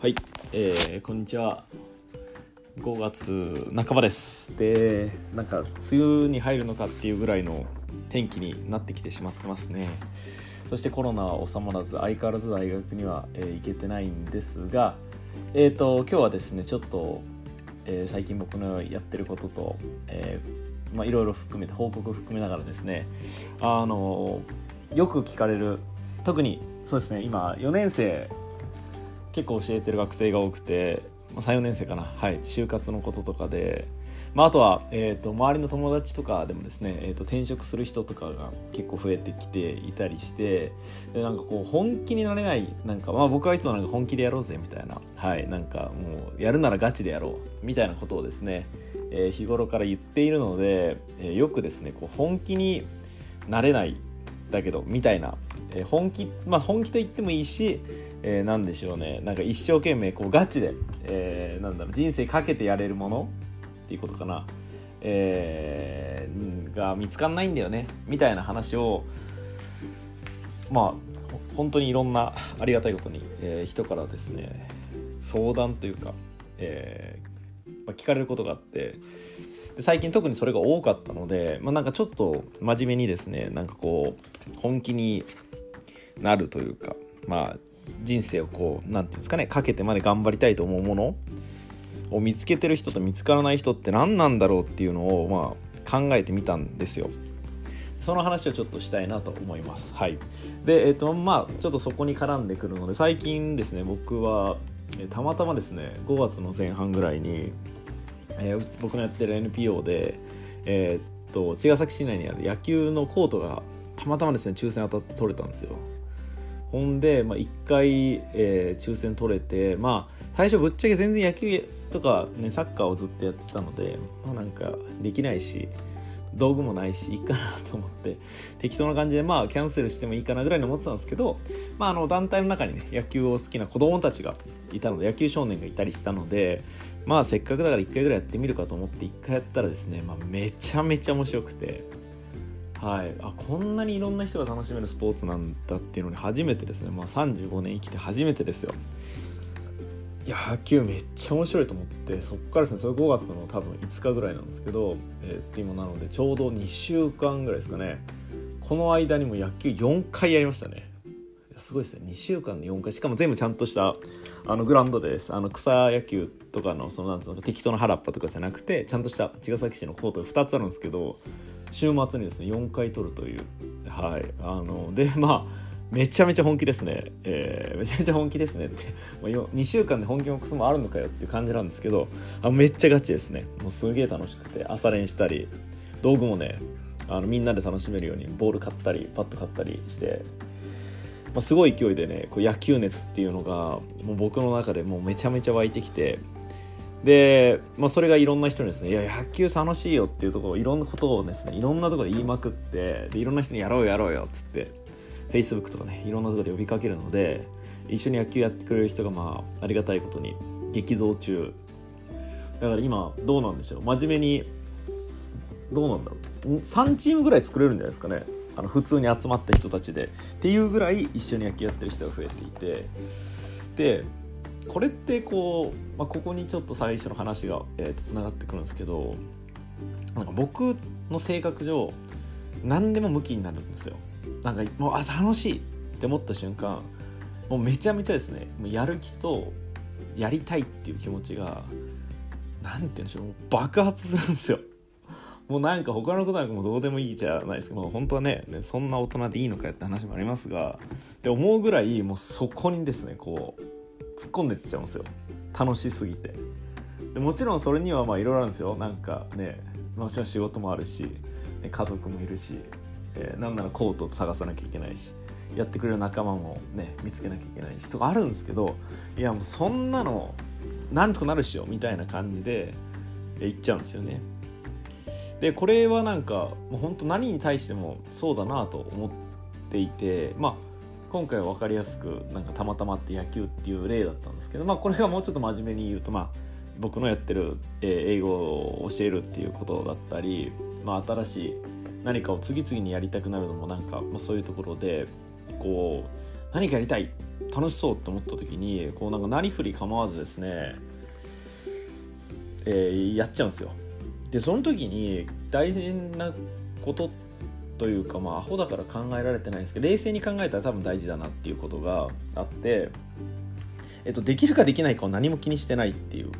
はい、えー、こんにちは。5月半ばです。で、なんか梅雨に入るのかっていうぐらいの天気になってきてしまってますね。そしてコロナは収まらず相変わらず大学には、えー行けてないんですが、えーと今日はですねちょっと、えー最近僕のやってることと、えーまあいろいろ含めて報告を含めながらですね、あのよく聞かれる特にそうですね今4年生結構教えてる学生が多くて、まあ、34年生かな。はい。就活のこととかで、まあ、あとは、えー、と周りの友達とかでもですね、えー、と転職する人とかが結構増えてきていたりしてでなんかこう本気になれないなんか、まあ、僕はいつもなんか本気でやろうぜみたいな。はい。なんかもうやるならガチでやろう。みたいなことをですね、えー日頃から言っているので、えーよくですねこう本気になれないだけどみたいな、えー本気まあ本気と言ってもいいし、えーなんでしょうね。なんか一生懸命こうガチで、えーなんだろう人生かけてやれるものっていうことかな、えーが見つかんないんだよね。みたいな話をまあ本当にいろんなありがたいことに、えー人からですね相談というか、えーまあ、聞かれることがあってで最近特にそれが多かったので、まあ、なんかちょっと真面目にですねなんかこう本気になるというかまあ人生をこうなんていうんですかねかけてまで頑張りたいと思うものを見つけてる人と見つからない人って何なんだろうっていうのをまあ考えてみたんですよ。その話をちょっとしたいなと思います。はい。で、えっ、と、まあ、ちょっとそこに絡んでくるので、最近ですね、僕は、たまたまですね、5月の前半ぐらいに、えー僕のやってる NPO で、えーっと、茅ヶ崎市内にある野球のコートが、たまたまですね、抽選当たって取れたんですよ。ほんで、まあ、1回、えー抽選取れて、まあ、最初ぶっちゃけ全然野球とか、ね、サッカーをずっとやってたので、まあ、なんかできないし道具もないしいいかなと思って適当な感じでまあキャンセルしてもいいかなぐらいに思ってたんですけど、まあ、あの団体の中にね野球を好きな子供たちがいたので野球少年がいたりしたのでまあせっかくだから1回ぐらいやってみるかと思って1回やったらですね、まあ、めちゃめちゃ面白くて。はい、あこんなにいろんな人が楽しめるスポーツなんだっていうのに初めてですね、まあ、35年生きて初めてですよ。野球めっちゃ面白いと思ってそっからですねそれ5月の多分5日ぐらいなんですけど、えー今なのでちょうど2週間ぐらいですかね。この間にも野球4回やりましたね。すごいですね。2週間で4回。しかも全部ちゃんとしたあのグラウンドです。あの草野球とかのそのなんうの適当な原っぱとかじゃなくてちゃんとした茅ヶ崎市のコートが2つあるんですけど週末にですね4回取るというはいあのでまあめちゃめちゃ本気ですね、えーめちゃめちゃ本気ですね。ってまあ2週間で本気もクソもあるのかよっていう感じなんですけどあめっちゃガチですね。もうすげえ楽しくて朝練したり道具もねあのみんなで楽しめるようにボール買ったりパッド買ったりして、まあ、すごい勢いでねこう野球熱っていうのがもう僕の中でもうめちゃめちゃ湧いてきてで、まあ、それがいろんな人にですね「いや野球楽しいよ」っていうところいろんなことをですねいろんなところで言いまくってでいろんな人に「やろうやろうよ」っつって Facebook とかねいろんなところで呼びかけるので一緒に野球やってくれる人がまあありがたいことに激増中。だから今どうなんでしょう？真面目にどうなんだろう？3チームぐらい作れるんじゃないですかね。あの普通に集まった人たちで。っていうぐらい一緒に野球やってる人が増えていて。でこれってこう、まあ、ここにちょっと最初の話が、えーとつながってくるんですけどなんか僕の性格上何でも向きになるんですよ。なんかもうあ楽しいって思った瞬間もうめちゃめちゃですねもうやる気とやりたいっていう気持ちがなんて言うんでしょうもう爆発するんですよ。もうなんか他のことなんかもどうでもいいじゃないですか、まあ、本当はねねそんな大人でいいのかって話もありますがって思うぐらいもうそこにですねこう突っ込んでっちゃうんですよ。楽しすぎて。でもちろんそれにはまあいろいろあるんですよ。なんかねもちろん仕事もあるし、ね家族もいるし、えーなんならコート探さなきゃいけないしやってくれる仲間もね見つけなきゃいけないしとかあるんですけどいやもうそんなのなんとかなるしょみたいな感じでえ言っちゃうんですよね。でこれはなんかもう本当何に対してもそうだなと思っていてまあ今回は分かりやすくなんかたまたまって野球っていう例だったんですけど、まあ、これがもうちょっと真面目に言うと、まあ、僕のやってる、えー英語を教えるっていうことだったり、まあ、新しい何かを次々にやりたくなるのもなんか、まあ、そういうところでこう何かやりたい楽しそうと思った時にこうなんかなりふり構わずですね、えー、やっちゃうんですよ。でその時に大事なことというかまあアホだから考えられてないんですけど冷静に考えたら多分大事だなっていうことがあって、えっと、できるかできないかを何も気にしてないっていう。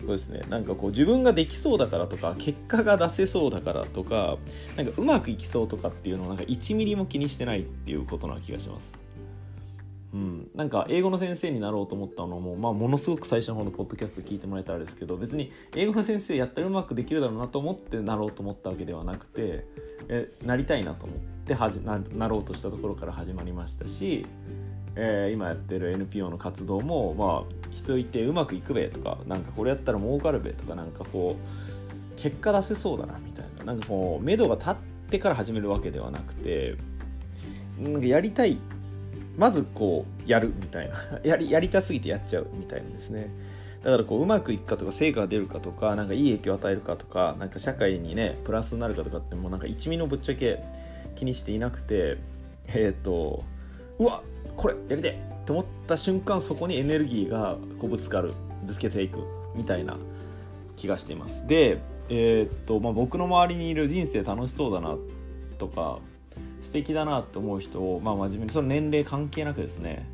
そうですね。なんかこう自分ができそうだからとか結果が出せそうだからとかなんかうまくいきそうとかっていうのをなんか1ミリも気にしてないっていうことな気がします。うん、なんか英語の先生になろうと思ったのも、まあ、ものすごく最初の方のポッドキャスト聞いてもらえたらですけど別に英語の先生やったらうまくできるだろうなと思ってなろうと思ったわけではなくてえなりたいなと思ってはじななろうとしたところから始まりましたしえー、今やってる NPO の活動も、まあ、人いてうまくいくべとかなんかこれやったら儲かるべとかなんかこう結果出せそうだなみたいななんかこう目処が立ってから始めるわけではなくてなんかやりたいまずこうやるみたいな。やりやりたすぎてやっちゃうみたいなですね。だからこううまくいくかとか成果が出るかとかなんかいい影響を与えるかとかなんか社会にねプラスになるかとかってもうなんか一味のぶっちゃけ気にしていなくてえっ、ー、とうわこれやりたいって思った瞬間そこにエネルギーがこうぶつかるぶつけていくみたいな気がしています。でえー、と、まあ、僕の周りにいる人生楽しそうだなとか素敵だなって思う人を、まあ、真面目にその年齢関係なくですね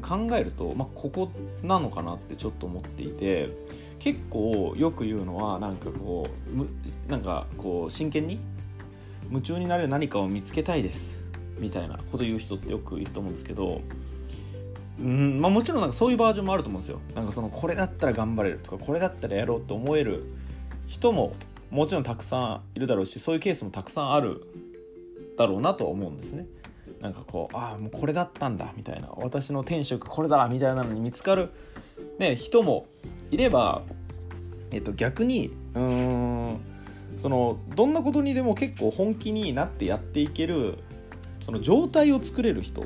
考えると、まあ、ここなのかなってちょっと思っていて結構よく言うのはなんかこうなんかこう真剣に夢中になれる何かを見つけたいですみたいなこと言う人ってよくいると思うんですけどうんまあ、もちろんなんかそういうバージョンもあると思うんですよ。なんかそのこれだったら頑張れるとかこれだったらやろうと思える人ももちろんたくさんいるだろうしそういうケースもたくさんあるだろうなとは思うんですね。なんかこうああもうこれだったんだみたいな。私の転職これだみたいなのに見つかる、ね、人もいれば、えっと、逆にうんそのどんなことにでも結構本気になってやっていけるその状態を作れる人っ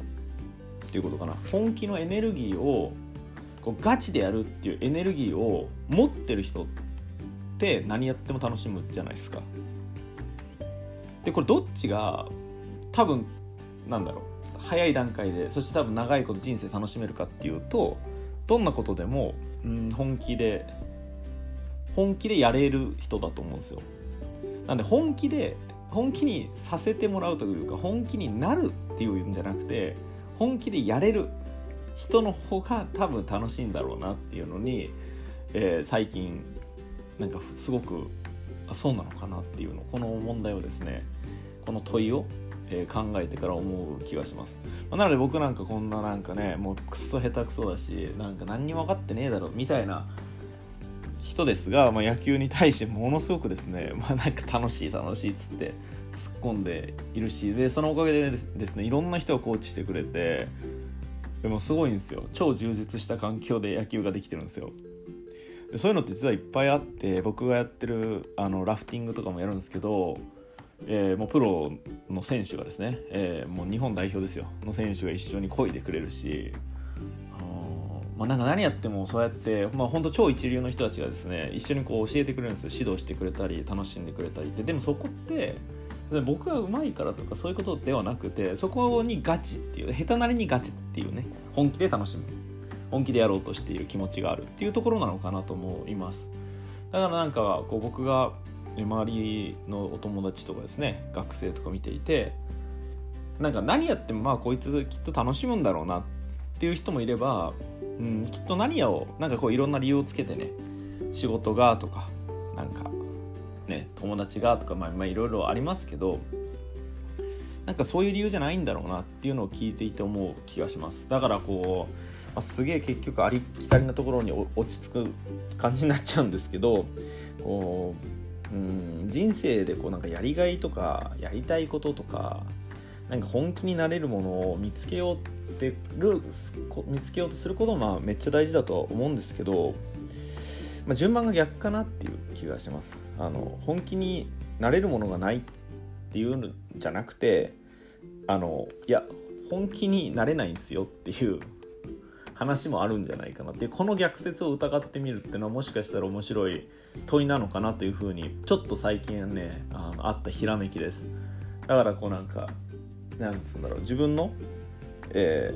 ていうことかな。本気のエネルギーをこうガチでやるっていうエネルギーを持ってる人って何やっても楽しむじゃないですか。でこれどっちが多分なんだろう早い段階でそして多分長いこと人生楽しめるかっていうとどんなことでも、うん、本気で本気でやれる人だと思うんですよ。なんで本気で本気にさせてもらうというか本気になるっていうんじゃなくて本気でやれる人の方が多分楽しいんだろうなっていうのに、えー、最近なんかすごくあそうなのかなっていうのこの問題をですねこの問いを、え、考えてから思う気がします、まあ、なので僕なんかこんななんかねもうくっそ下手くそだしなんか何にも分かってねえだろみたいな人ですが、まあ、野球に対してものすごくですね、まあ、なんか楽しい楽しいっつって突っ込んでいるしでそのおかげでですねいろんな人がコーチしてくれてでもすごいんですよ。超充実した環境で野球ができてるんですよ。でそういうのって実はいっぱいあって僕がやってるあのラフティングとかもやるんですけど、えー、もうプロの選手がですね、えー、もう日本代表ですよ。の選手が一緒に漕いでくれるしまあ、なんか何やってもそうやって、まあ、本当超一流の人たちがですね一緒にこう教えてくれるんですよ。指導してくれたり楽しんでくれたりって。でもそこって僕がうまいからとかそういうことではなくてそこにガチっていう下手なりにガチっていうね本気で楽しむ。本気でやろうとしている気持ちがあるっていうところなのかなと思います。だからなんかこう僕が周りのお友達とかですね学生とか見ていてなんか何やってもまあこいつきっと楽しむんだろうなっていう人もいればうん、きっと何やをなんかこういろんな理由をつけてね仕事がとかなんかね友達がとかまあまあいろいろありますけどなんかそういう理由じゃないんだろうなっていうのを聞いていて思う気がします。だからこう、まあ、すげえ結局ありきたりなところに落ち着く感じになっちゃうんですけどこううん人生でこうなんかやりがいとかやりたいこととかなんか本気になれるものを見つけようってる見つけようとすることもまあめっちゃ大事だとは思うんですけど、まあ、順番が逆かなっていう気がします。あの本気になれるものがないっていうんじゃなくてあのいや本気になれないんですよっていう話もあるんじゃないかなっていうこの逆説を疑ってみるっていうのはもしかしたら面白い問いなのかなというふうにちょっと最近ねあのあったひらめきです。だからこうなんかなんつうんだろう自分のえ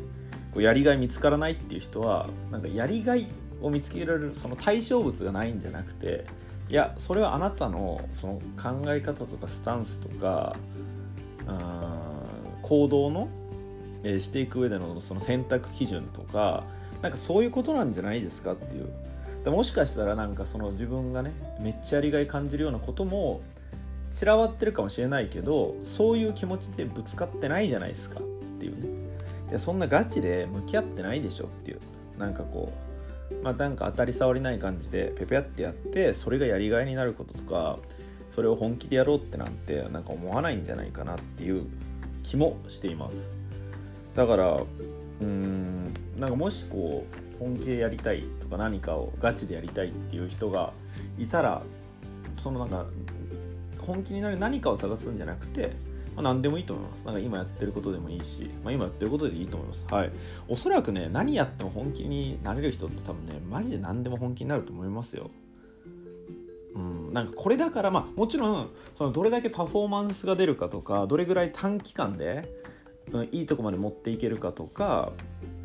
ー、やりがい見つからないっていう人はなんかやりがいを見つけられるその対象物がないんじゃなくていやそれはあなたのその考え方とかスタンスとか行動の、えー、していく上でのその選択基準とかなんかそういうことなんじゃないですかっていう。でもしかしたらなんかその自分がねめっちゃやりがい感じるようなことも散らわってるかもしれないけどそういう気持ちでぶつかってないじゃないですかっていうね。いやそんなガチで向き合ってないでしょっていう。なんかこうまあ、なんか当たり障りない感じでペペやってやってそれがやりがいになることとかそれを本気でやろうってなんてなんか思わないんじゃないかなっていう気もしています。だからうんなんかもしこう本気でやりたいとか何かをガチでやりたいっていう人がいたらそのなんか本気になる何かを探すんじゃなくてまあ、何でもいいと思います。なんか今やってることでもいいし、まあ、今やってることでいいと思います。はい。おそらくね、何やっても本気になれる人って多分ね、マジで何でも本気になると思いますよ。うん、なんかこれだからまあもちろんそのどれだけパフォーマンスが出るかとかどれぐらい短期間で、うん、いいとこまで持っていけるかとか、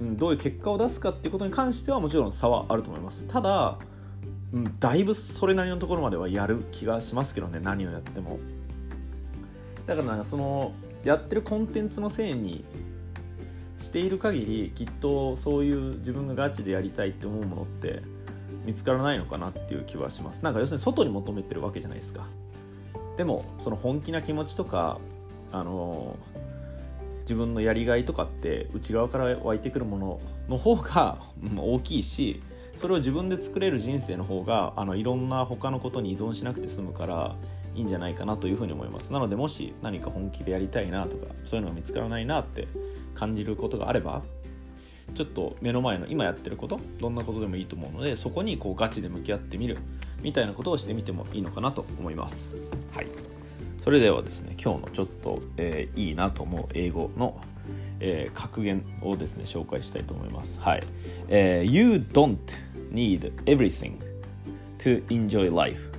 うん、どういう結果を出すかっていうことに関してはもちろん差はあると思います。ただ、うん、だいぶそれなりのところまではやる気がしますけどね何をやっても。だからなんかそのやってるコンテンツのせいにしている限りきっとそういう自分がガチでやりたいって思うものって見つからないのかなっていう気はします。なんか要するに外に求めてるわけじゃないですか。でもその本気な気持ちとかあの自分のやりがいとかって内側から湧いてくるものの方が大きいしそれを自分で作れる人生の方があのいろんな他のことに依存しなくて済むからいいんじゃないかなというふうに思います。なのでもし何か本気でやりたいなとかそういうのが見つからないなって感じることがあればちょっと目の前の今やってることどんなことでもいいと思うのでそこにこうガチで向き合ってみるみたいなことをしてみてもいいのかなと思います。はい。それではですね今日のちょっと、えー、いいなと思う英語の、えー、格言をですね紹介したいと思います。はい、えー、You don't need everything to enjoy life.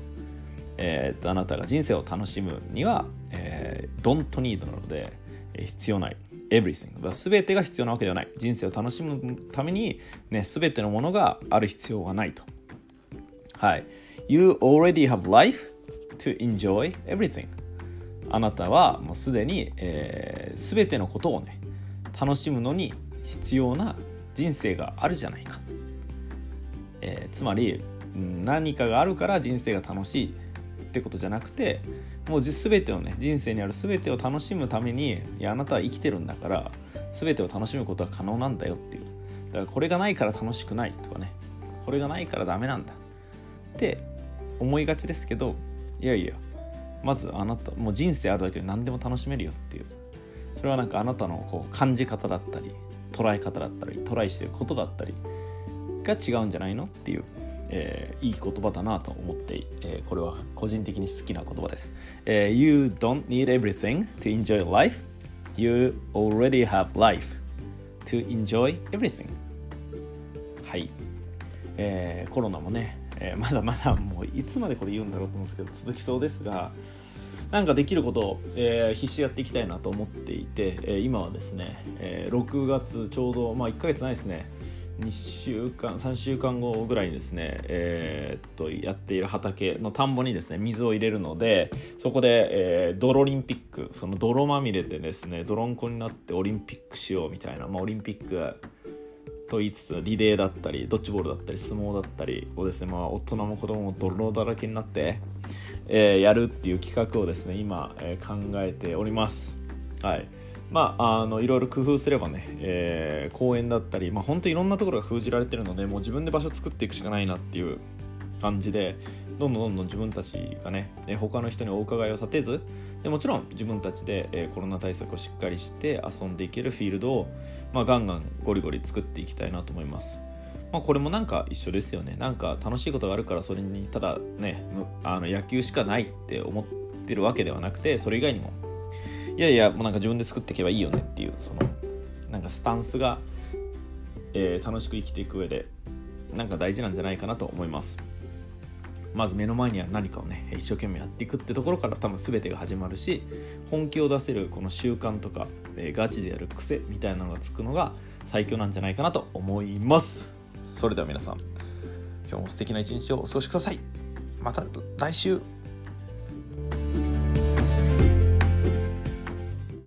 えー、とあなたが人生を楽しむには、えー、don't need なので、えー、必要ない。Everything 全てが必要なわけではない。人生を楽しむために、ね、全てのものがある必要はないと。はい。You already have life to enjoy everything. あなたはもうすでに、えー、全てのことをね楽しむのに必要な人生があるじゃないか、えー、つまり何かがあるから人生が楽しいってことじゃなくてもう全てをね人生にある全てを楽しむためにいやあなたは生きてるんだから全てを楽しむことは可能なんだよっていう。だからこれがないから楽しくないとかね。これがないからダメなんだって思いがちですけどいやいやまずあなたもう人生あるだけで何でも楽しめるよっていう。それはなんかあなたのこう感じ方だったり捉え方だったりトライしてることだったりが違うんじゃないのっていうえー、いい言葉だなと思って、えー、これは個人的に好きな言葉です、えー、You don't need everything to enjoy life. You already have life to enjoy everything. はい、えー、コロナもね、えー、まだまだもういつまでこれ言うんだろうと思うんですけど続きそうですがなんかできることを、えー、必死やっていきたいなと思っていて、えー、今はですね、えー、6月ちょうどまあ1ヶ月ないですね。2週間3週間後ぐらいにですね、えー、っとやっている畑の田んぼにですね水を入れるのでそこで、えー、泥リンピックその泥まみれでですね泥んこになってオリンピックしようみたいな、まあ、オリンピックと言いつつリレーだったりドッジボールだったり相撲だったりをですね、まあ、大人も子供も泥だらけになって、えー、やるっていう企画をですね今、えー、考えております。はいまあ、あのいろいろ工夫すればね、えー、公園だったり、まあ、本当いろんなところが封じられてるのでもう自分で場所作っていくしかないなっていう感じでどんどんどんどん自分たちがね他の人にお伺いを立てずでもちろん自分たちで、え、コロナ対策をしっかりして遊んでいけるフィールドを、まあ、ガンガンゴリゴリ作っていきたいなと思います。まあ、これもなんか一緒ですよね。なんか楽しいことがあるからそれにただねあの野球しかないって思ってるわけではなくてそれ以外にもいやいやもうなんか自分で作っていけばいいよねっていうそのなんかスタンスが、えー、楽しく生きていく上でなんか大事なんじゃないかなと思いますまず目の前には何かをね一生懸命やっていくってところから多分全てが始まるし本気を出せるこの習慣とか、え、ガチでやる癖みたいなのがつくのが最強なんじゃないかなと思います。それでは皆さん今日も素敵な一日をお過ごしください。また来週。